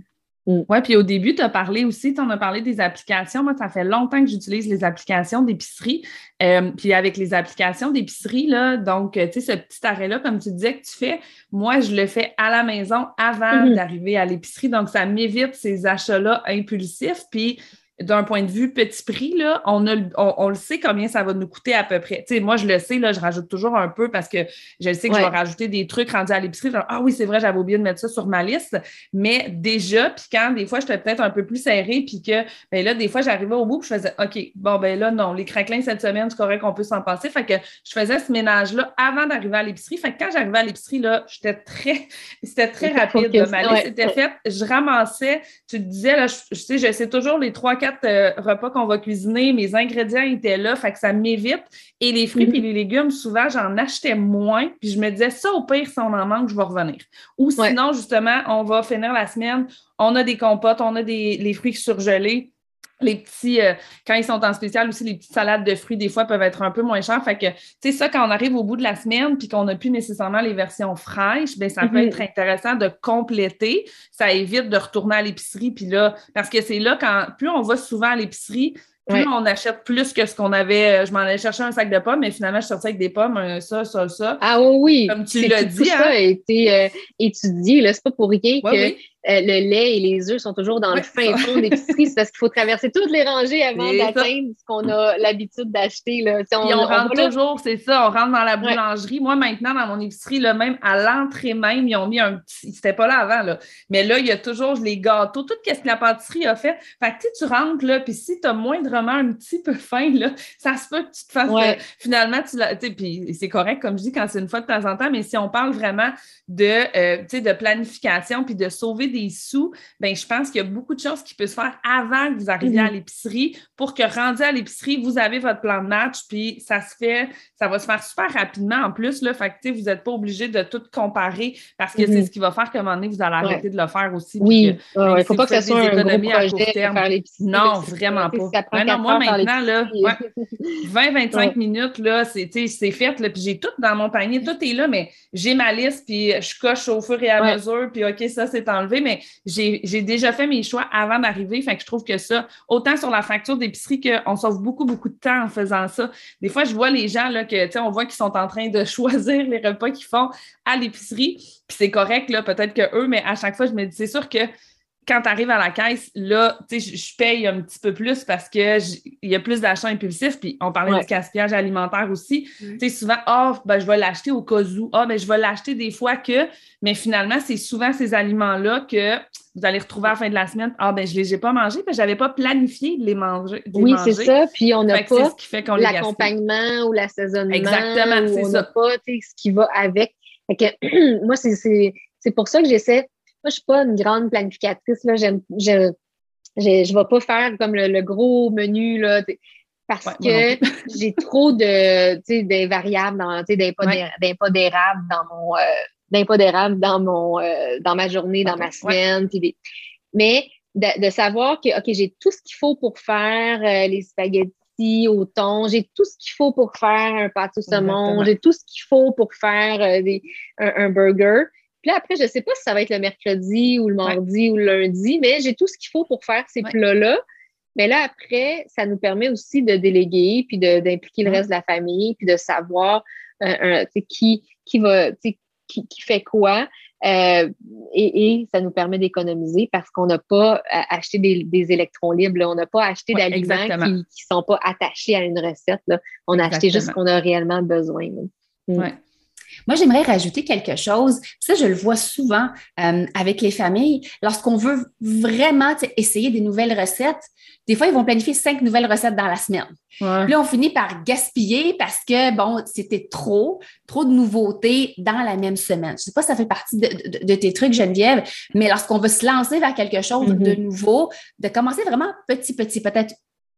Oui, puis au début, tu as parlé aussi, tu en as parlé des applications. Moi, ça fait longtemps que j'utilise les applications d'épicerie. Euh, puis avec les applications d'épicerie, là, donc, tu sais, ce petit arrêt-là, comme tu disais que tu fais, moi, je le fais à la maison avant mm-hmm. d'arriver à l'épicerie. Donc, ça m'évite ces achats-là impulsifs. Puis, d'un point de vue petit prix, là, on, a, on, le sait combien ça va nous coûter à peu près. Tu sais, moi, je le sais, là, je rajoute toujours un peu parce que je sais que je vais rajouter des trucs rendus à l'épicerie. ah oui, c'est vrai, j'avais oublié de mettre ça sur ma liste. Mais déjà, puis quand des fois, j'étais peut-être un peu plus serré, puis que ben là, des fois, j'arrivais au bout, puis je faisais OK, bon, ben là, non, les craquelins cette semaine, c'est correct qu'on peut s'en passer. Fait que je faisais ce ménage-là avant d'arriver à l'épicerie. Fait que quand j'arrivais à l'épicerie, là, j'étais très, [LAUGHS] c'était très rapide. Ma liste était faite. Je ramassais, tu te disais, là, je, sais, je sais toujours les trois, quatre euh, repas qu'on va cuisiner, mes ingrédients étaient là, fait que ça m'évite. Et les fruits et mhm. les légumes, souvent, j'en achetais moins, puis je me disais, ça, au pire, si on en manque, je vais revenir. Ou sinon, justement, on va finir la semaine, on a des compotes, on a des les fruits surgelés les petits, euh, quand ils sont en spécial aussi, les petites salades de fruits, des fois, peuvent être un peu moins chères. Fait que, tu sais, ça, quand on arrive au bout de la semaine puis qu'on n'a plus nécessairement les versions fraîches, bien, ça peut mm-hmm. être intéressant de compléter. Ça évite de retourner à l'épicerie. Puis là, parce que c'est là, quand plus on va souvent à l'épicerie, plus on achète plus que ce qu'on avait. Euh, je m'en allais chercher un sac de pommes, mais finalement, je suis sortie avec des pommes, ça, ça, ça. Ah oui, Comme tu l'as dit. Hein? Ça a été euh, étudié, là. C'est pas pour rien que euh, le lait et les œufs sont toujours dans le fin fond d'épicerie. [LAUGHS] c'est parce qu'il faut traverser toutes les rangées avant d'atteindre ce qu'on a l'habitude d'acheter. Là. On, on, rentre toujours, c'est ça, on rentre dans la boulangerie. Moi, maintenant, dans mon épicerie, là, même à l'entrée même, ils ont mis un petit. C'était pas là avant, là. Mais là, il y a toujours les gâteaux, tout ce que la pâtisserie a fait. Fait que tu rentres là, puis si tu as moindrement un petit peu faim, là, ça se peut que tu te fasses. Euh, finalement, tu puis c'est correct, comme je dis, quand c'est une fois de temps en temps, mais si on parle vraiment de, euh, de planification puis de sauver des sous, ben je pense qu'il y a beaucoup de choses qui peuvent se faire avant que vous arriviez à mhm. l'épicerie pour que rendu à l'épicerie, vous avez votre plan de match, puis ça se fait, ça va se faire super rapidement en plus. Là, fait que, vous n'êtes pas obligé de tout comparer parce que c'est mhm. ce qui va faire qu'à un moment donné, vous allez arrêter de le faire aussi. Oui, il ne faut pas que ce soit un gros projet faire l'épicerie. Non, vraiment pas. non, moi, maintenant, là, 20-25 minutes, là, c'est fait, là, puis j'ai tout dans mon panier, tout est là, mais j'ai ma liste, puis je coche au fur et à mesure, puis OK, ça, c'est enlevé, mais j'ai déjà fait mes choix avant d'arriver. Fait que je trouve que ça, autant sur la facture d'épicerie qu'on sauve beaucoup, beaucoup de temps en faisant ça. Des fois, je vois les gens, là, que, on voit qu'ils sont en train de [LAUGHS] choisir les repas qu'ils font à l'épicerie. Puis c'est correct, peut-être que eux, mais à chaque fois, je me dis, c'est sûr que quand tu arrives à la caisse, là, tu sais, je paye un petit peu plus parce qu'il y a plus d'achats impulsifs. Puis on parlait du gaspillage alimentaire aussi. Tu sais, souvent, ah, ben, je vais l'acheter au cas où. Ah, ben, je vais l'acheter des fois que. Mais finalement, c'est souvent ces aliments-là que vous allez retrouver à la fin de la semaine. Ah, ben, je ne les ai pas mangés, je n'avais pas planifié de les manger. oui, c'est ça. Puis on n'a pas l'accompagnement ou l'assaisonnement. Exactement, c'est ça. On n'a pas ce qui va avec. que, [CLEARS THROAT] moi, c'est pour ça que j'essaie moi, je suis pas une grande planificatrice. Là. je ne vais pas faire comme le, gros menu là, parce que j'ai trop de, des variables, d'impondérables dans mon euh, dans mon euh, dans ma journée, dans ma semaine. Mais de, savoir que OK, j'ai tout ce qu'il faut pour faire euh, les spaghettis au thon, j'ai tout ce qu'il faut pour faire un pâte au saumon, j'ai tout ce qu'il faut pour faire des, un, burger après, je ne sais pas si ça va être le mercredi ou le mardi ou le lundi, mais j'ai tout ce qu'il faut pour faire ces plats-là. Mais là, après, ça nous permet aussi de déléguer, puis d'impliquer le reste de la famille, puis de savoir euh, qui, qui, va, qui, qui, fait quoi. Euh, et, ça nous permet d'économiser parce qu'on n'a pas acheté des, électrons libres, on n'a pas acheté d'aliments qui ne sont pas attachés à une recette. On a acheté juste ce qu'on a réellement besoin. Mm. Moi, j'aimerais rajouter quelque chose. Ça, je le vois souvent euh, avec les familles. Lorsqu'on veut vraiment essayer des nouvelles recettes, des fois, ils vont planifier cinq nouvelles recettes dans la semaine. Puis là, on finit par gaspiller parce que, bon, c'était trop, trop de nouveautés dans la même semaine. Je ne sais pas si ça fait partie de, tes trucs, Geneviève, mais lorsqu'on veut se lancer vers quelque chose de mm-hmm. nouveau, de commencer vraiment petit, petit, peut-être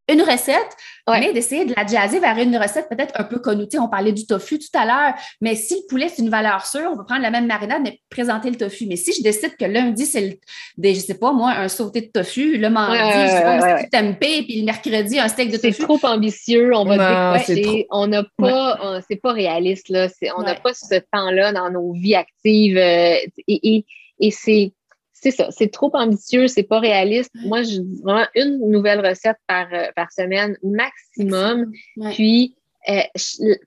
une recette, mais d'essayer de la jazzer vers une recette peut-être un peu connue. on parlait du tofu tout à l'heure, mais si le poulet, c'est une valeur sûre, on va prendre la même marinade, mais présenter le tofu. Mais si je décide que lundi, c'est, des, je sais pas, moi, un sauté de tofu, le mardi, je sais pas, un tempeh, puis le mercredi, un steak de tofu. C'est trop ambitieux, on va dire on n'a pas, c'est pas réaliste, là. on n'a pas ce temps-là dans nos vies actives euh, et, et c'est c'est ça, c'est trop ambitieux, c'est pas réaliste. Moi, je dis vraiment une nouvelle recette par, euh, par semaine maximum. Puis, euh,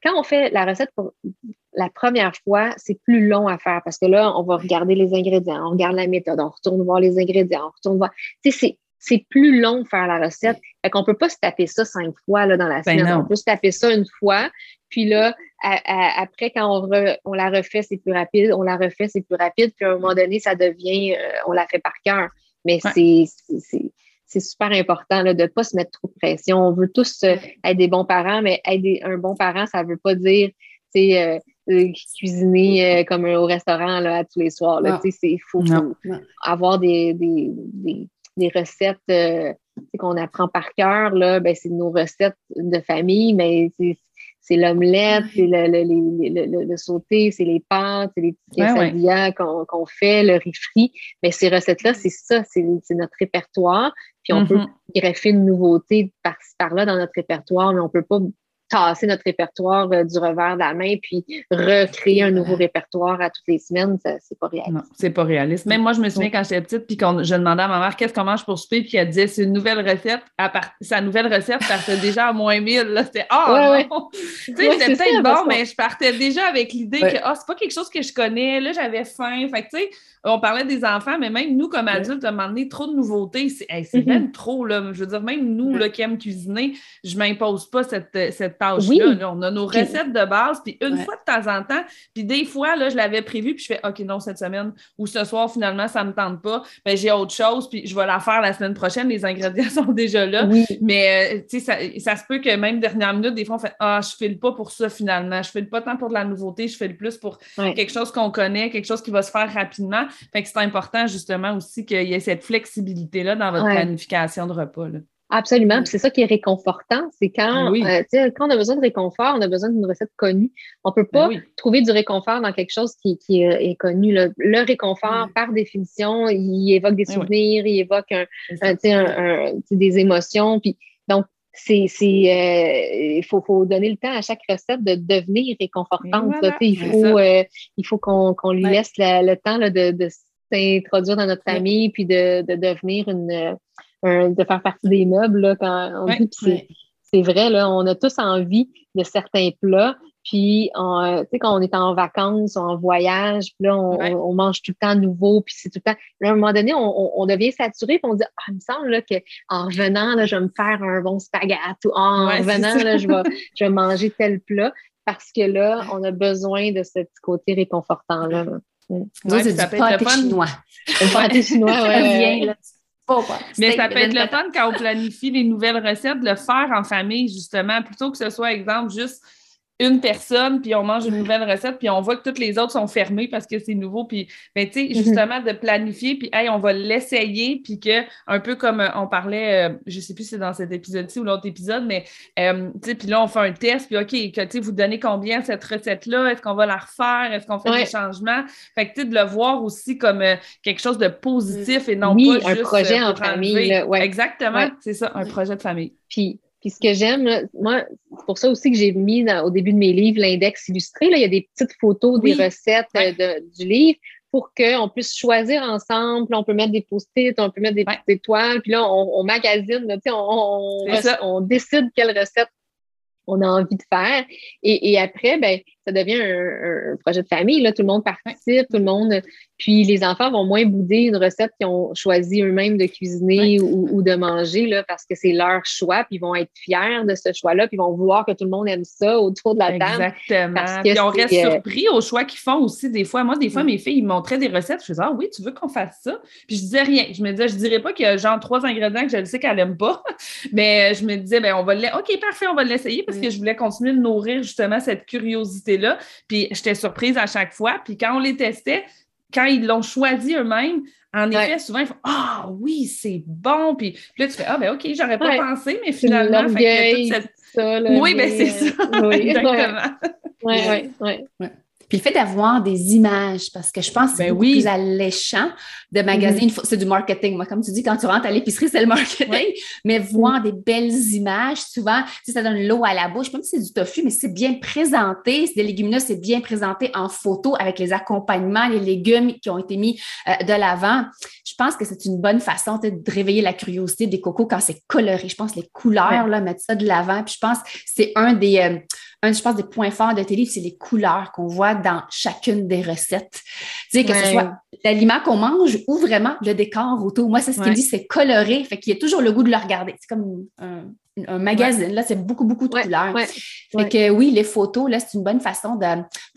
quand on fait la recette pour la première fois, c'est plus long à faire parce que là, on va regarder les ingrédients, on regarde la méthode, on retourne voir les ingrédients, on retourne voir. Tu sais, c'est plus long faire la recette. Fait qu'on peut pas se taper ça cinq fois là, dans la ben semaine. On peut se taper ça une fois, puis là, après, quand on, la refait, c'est plus rapide. On la refait, c'est plus rapide. Puis à un moment donné, ça devient, euh, on la fait par cœur. Mais c'est super important là, de ne pas se mettre trop de pression. On veut tous euh, être des bons parents, mais être un bon parent, ça ne veut pas dire euh, cuisiner comme au restaurant là, à tous les soirs. Il faut, avoir des, des, recettes qu'on apprend par cœur. Ben, c'est nos recettes de famille, mais c'est l'omelette, c'est le, le, le, sauté, c'est les pâtes, c'est les petits quesadillas qu'on fait, le riz frit. Mais ces recettes-là, c'est ça, c'est notre répertoire. Puis on peut mm-hmm. greffer une nouveauté par-ci par-là dans notre répertoire, mais on peut pas tasser notre répertoire euh, du revers de la main puis recréer un nouveau répertoire à toutes les semaines, c'est pas réaliste. Non, c'est pas réaliste. Même moi, je me souviens quand j'étais petite, puis quand je demandais à ma mère qu'est-ce qu'on mange pour souper, puis elle disait c'est une nouvelle recette. À part... Sa nouvelle recette partait déjà à moins 1000. Là, c'était Ah non! [LAUGHS] tu sais, c'était peut-être bon, mais je partais déjà avec l'idée que ah, c'est pas quelque chose que je connais. Là, j'avais faim. Fait tu sais, on parlait des enfants, mais même nous, comme adultes, à un moment donné, trop de nouveautés, c'est mm-hmm. même trop. Là. Je veux dire, même nous là, qui aiment cuisiner, je ne m'impose pas cette, cette tâche-là. On a nos recettes de base, puis une fois de temps en temps, puis des fois, là, je l'avais prévu, puis je fais OK, non, cette semaine ou ce soir, finalement, ça ne me tente pas. Ben, j'ai autre chose, puis je vais la faire la semaine prochaine. Les ingrédients [LAUGHS] sont déjà là. Mais euh, tu sais, ça, se peut que même dernière minute, des fois, on fait Ah, je ne file pas pour ça finalement. Je ne file pas tant pour de la nouveauté, je file plus pour quelque chose qu'on connaît, quelque chose qui va se faire rapidement. Fait que c'est important justement aussi qu'il y ait cette flexibilité-là dans votre planification de repas. Absolument. C'est ça qui est réconfortant. C'est quand, euh, quand on a besoin de réconfort, on a besoin d'une recette connue. On ne peut pas ben trouver du réconfort dans quelque chose qui, est, connu. Le réconfort, par définition, il évoque des ben souvenirs, il évoque des émotions. Puis, donc, c'est euh, il faut, faut, donner le temps à chaque recette de devenir réconfortante. il, faut, euh, il faut qu'on lui laisse le temps de, s'introduire dans notre famille puis de, devenir une de faire partie des meubles quand on dit c'est vrai, là, on a tous envie de certains plats, Puis, tu sais, quand on est en vacances ou en voyage, puis là, on, mange tout le temps nouveau, puis c'est tout le temps. à un moment donné, on, devient saturé, puis on dit, ah, il me semble qu'en revenant, là, je vais me faire un bon spaghetti, ou en revenant, là, je, vais, [LAUGHS] je vais manger tel plat, parce que là, on a besoin de ce petit côté réconfortant-là. Ouais, c'est du pâté chinois. [LAUGHS] Le pâté chinois, ouais. Mais ça peut être le fun quand on planifie les nouvelles recettes, de le faire en famille, justement, plutôt que ce soit, exemple, juste une personne, puis on mange une nouvelle recette, puis on voit que toutes les autres sont fermées parce que c'est nouveau. Puis, ben, tu sais, mm-hmm. justement, de planifier, puis, hey, on va l'essayer, puis que, un peu comme euh, on parlait, euh, je sais plus si c'est dans cet épisode-ci ou l'autre épisode, mais, euh, tu sais, puis là, on fait un test, puis OK, que, tu sais, vous donnez combien cette recette-là? Est-ce qu'on va la refaire? Est-ce qu'on fait des changements? Fait que, tu sais, de le voir aussi comme quelque chose de positif et non pas un projet en famille. Exactement, c'est ça, un projet de famille. Puis, puis ce que j'aime, moi, c'est pour ça aussi que j'ai mis au début de mes livres l'index illustré. Là, il y a des petites photos des recettes euh, du livre pour qu'on puisse choisir ensemble. on peut mettre des post-it, on peut mettre des petites étoiles. Puis là, on, magasine, on, on, décide quelle recette on a envie de faire. Et, après, ben, ça devient un, projet de famille. Là. Tout le monde participe, tout le monde. Puis les enfants vont moins bouder une recette qu'ils ont choisi eux-mêmes de cuisiner ou, de manger là, parce que c'est leur choix. Puis ils vont être fiers de ce choix-là. Puis ils vont voir que tout le monde aime ça autour de la table. Exactement. puis on reste euh, surpris aux choix qu'ils font aussi des fois. Moi, des fois, mes filles, ils montraient des recettes. Je faisais Ah oui, tu veux qu'on fasse ça? Puis je disais rien. Je me disais, je dirais pas qu'il y a genre trois ingrédients que je sais qu'elle n'aime pas. [LAUGHS] Mais je me disais, ben on va le OK, parfait, on va l'essayer parce que je voulais continuer de nourrir justement cette curiosité là Puis j'étais surprise à chaque fois. Puis quand on les testait, quand ils l'ont choisi eux-mêmes, en effet, souvent, ils font Ah oui, c'est bon. Puis, là, tu fais Ah, ben OK, j'aurais pas pensé, mais finalement, fait toute cette... Oui, ben c'est ça. [LAUGHS] Exactement. Oui, oui, oui. Puis le fait d'avoir des images, parce que je pense que c'est ben oui. plus alléchant de magasiner. Mm-hmm. C'est du marketing. Moi, comme tu dis, quand tu rentres à l'épicerie, c'est le marketing. Mais voir des belles images, souvent, ça donne l'eau à la bouche, même si c'est du tofu, mais c'est bien présenté. C'est des légumineuses, c'est bien présenté en photo avec les accompagnements, les légumes qui ont été mis euh, de l'avant. Je pense que c'est une bonne façon de réveiller la curiosité des cocos quand c'est coloré. Je pense les couleurs, là, mettre ça de l'avant. Puis je pense que c'est un des... Euh, un, je pense, des points forts de tes livres, c'est les couleurs qu'on voit dans chacune des recettes. Tu sais, que ce soit l'aliment qu'on mange ou vraiment le décor autour. Moi, c'est ce qu'il dit, c'est coloré, fait qu'il y a toujours le goût de le regarder. C'est comme un, un magazine. Là, c'est beaucoup, beaucoup de couleurs. Fait que oui, les photos, là, c'est une bonne façon de,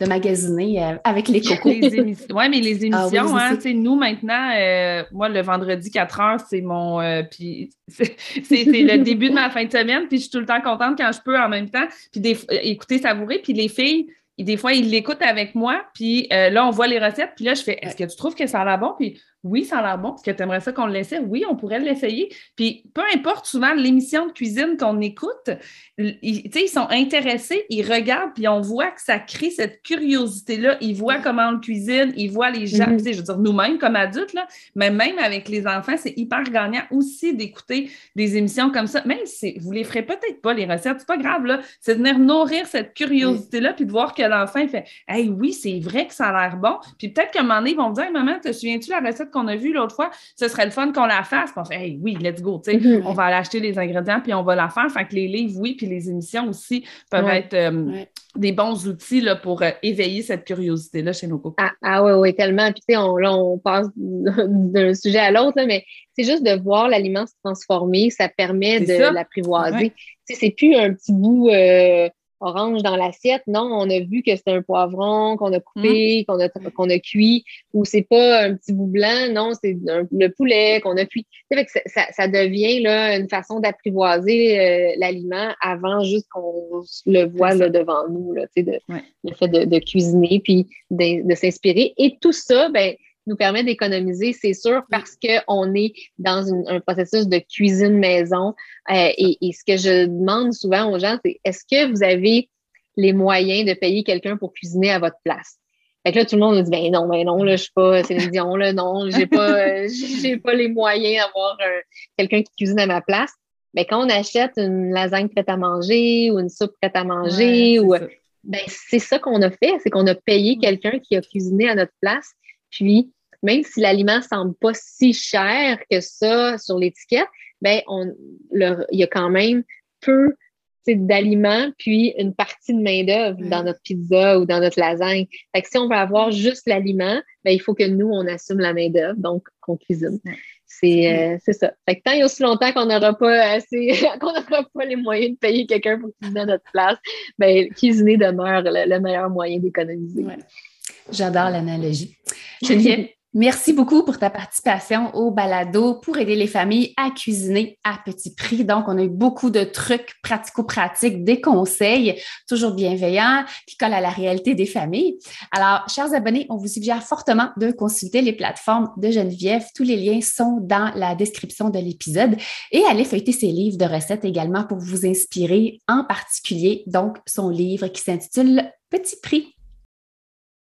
de magasiner euh, avec les [LAUGHS] cocos. oui, mais les ah émissions, hein, nous, maintenant, euh, moi, le vendredi 4 heures, c'est mon. Euh, puis c'est le début de ma fin de semaine, puis je suis tout le temps contente quand je peux en même temps. Puis des, écouter, savourer. Puis les filles, des fois, ils l'écoutent avec moi, puis là, on voit les recettes, puis là, je fais Est-ce que tu trouves que ça a l'air bon? Puis oui, ça a l'air bon. Est-ce que tu aimerais ça qu'on le laissait? Oui, on pourrait l'essayer. Puis peu importe souvent l'émission de cuisine qu'on écoute, ils, ils sont intéressés, ils regardent, puis on voit que ça crée cette curiosité-là. Ils voient comment on le cuisine, ils voient les gens, mm-hmm. je veux dire, nous-mêmes comme adultes, là, mais même avec les enfants, c'est hyper gagnant aussi d'écouter des émissions comme ça. Même si vous ne les ferez peut-être pas, les recettes, c'est pas grave, là. C'est de venir nourrir cette curiosité-là, puis de voir que l'enfant fait Hey, oui, c'est vrai que ça a l'air bon. Puis peut-être qu'à un moment donné, ils vont me dire Maman, te souviens-tu la recette qu'on a vue l'autre fois? Ce serait le fun qu'on la fasse. Puis on fait Hey, oui, let's go. Mm-hmm. On va aller acheter les ingrédients, puis on va la faire. Fait que les livres, oui, puis les émissions aussi peuvent être euh, des bons outils là, pour euh, éveiller cette curiosité-là chez nos couples. Ah, ah oui, oui, tellement. Puis, tu sais, on, là, on passe [LAUGHS] d'un sujet à l'autre, mais c'est juste de voir l'aliment se transformer, ça permet de l'apprivoiser. Tu sais, c'est plus un petit bout. Euh, orange dans l'assiette. Non, on a vu que c'était un poivron qu'on a coupé, mm. qu'on a, qu'on a cuit, ou c'est pas un petit bout blanc, non, c'est le poulet qu'on a cuit. Ça, ça, devient là, une façon d'apprivoiser euh, l'aliment avant juste qu'on le voit là, devant nous, là, de, le fait de, de cuisiner puis de, de s'inspirer. Et tout ça, ben, nous permet d'économiser, c'est sûr, parce qu'on est dans un processus de cuisine maison. Euh, et, ce que je demande souvent aux gens, c'est est-ce que vous avez les moyens de payer quelqu'un pour cuisiner à votre place? Fait que là, tout le monde nous dit, ben non, ben non, là, je suis pas Céline Dion, là, non, j'ai pas, [LAUGHS] j'ai pas les moyens d'avoir quelqu'un qui cuisine à ma place. Mais quand on achète une lasagne prête à manger ou une soupe prête à manger, ou, ben, c'est ça qu'on a fait, c'est qu'on a payé quelqu'un qui a cuisiné à notre place. Puis, même si l'aliment semble pas si cher que ça sur l'étiquette, ben on, il y a quand même peu d'aliments, puis une partie de main-d'œuvre dans notre pizza ou dans notre lasagne. Fait que si on veut avoir juste l'aliment, ben, il faut que nous, on assume la main-d'œuvre, donc qu'on cuisine. Euh, c'est ça. Fait que tant et aussi longtemps qu'on n'aura pas assez, [LAUGHS] qu'on n'aura pas les moyens de payer quelqu'un pour cuisiner à notre place, ben, cuisiner demeure le, meilleur moyen d'économiser. J'adore l'analogie. [LAUGHS] Geneviève, Merci beaucoup pour ta participation au balado pour aider les familles à cuisiner à petit prix. Donc, on a eu beaucoup de trucs pratico-pratiques, des conseils toujours bienveillants qui collent à la réalité des familles. Alors, chers abonnés, on vous suggère fortement de consulter les plateformes de Geneviève. Tous les liens sont dans la description de l'épisode et allez feuilleter ses livres de recettes également pour vous inspirer, en particulier donc son livre qui s'intitule Petit prix